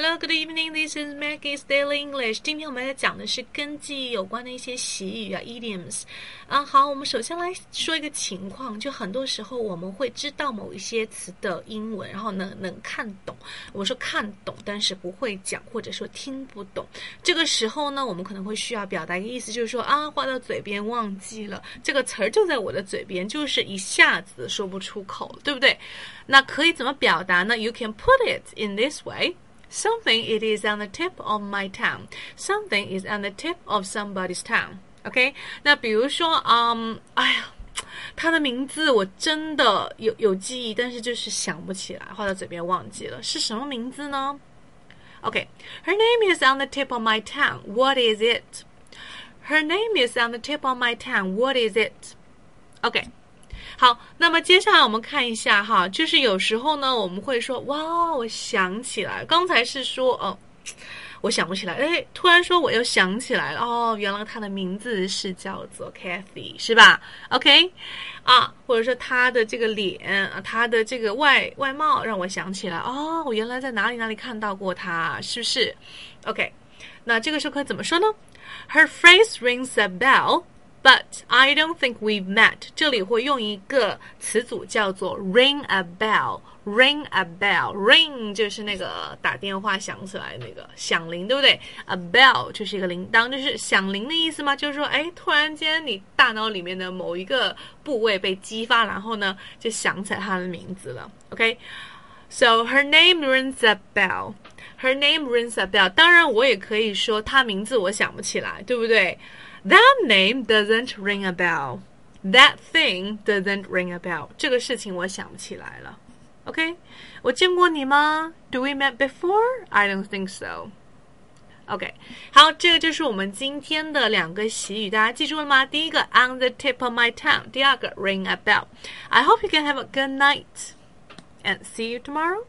Hello, good evening. This is Maggie's Daily English. 今天我们来讲的是跟记忆有关的一些习语啊，idioms。啊，好，我们首先来说一个情况，就很多时候我们会知道某一些词的英文，然后呢能看懂。我说看懂，但是不会讲，或者说听不懂。这个时候呢，我们可能会需要表达一个意思，就是说啊，话到嘴边忘记了，这个词儿就在我的嘴边，就是一下子说不出口，对不对？那可以怎么表达呢？You can put it in this way. Something it is on the tip of my tongue. Something is on the tip of somebody's tongue. OK，那比如说，嗯，哎呀，他的名字我真的有有记忆，但是就是想不起来，话到嘴边忘记了，是什么名字呢？OK，her name is on the tip of my tongue. What is it? Her name is on the tip of my tongue. What is it? OK。 好，那么接下来我们看一下哈，就是有时候呢，我们会说哇，我想起来，刚才是说哦，我想不起来，哎，突然说我又想起来了，哦，原来他的名字是叫做 Kathy，是吧？OK，啊，或者说他的这个脸啊，他的这个外外貌让我想起来，哦，我原来在哪里哪里看到过他，是不是？OK，那这个时候可以怎么说呢？Her face rings a bell。But I don't think we've met。这里会用一个词组叫做 ring a bell。ring a bell。ring 就是那个打电话响起来那个响铃，对不对？a bell 就是一个铃铛，就是响铃的意思吗？就是说，哎，突然间你大脑里面的某一个部位被激发，然后呢就想起来他的名字了。OK，so her name rings a bell。her name rings a bell。当然，我也可以说她名字我想不起来，对不对 ？That name doesn't ring a bell. That thing doesn't ring a bell. 这个事情我想不起来了。OK，我见过你吗？Do we met before? I don't think so. OK，好，这个就是我们今天的两个习语，大家记住了吗？第一个 on the tip of my tongue，第二个 ring a bell。I hope you can have a good night and see you tomorrow.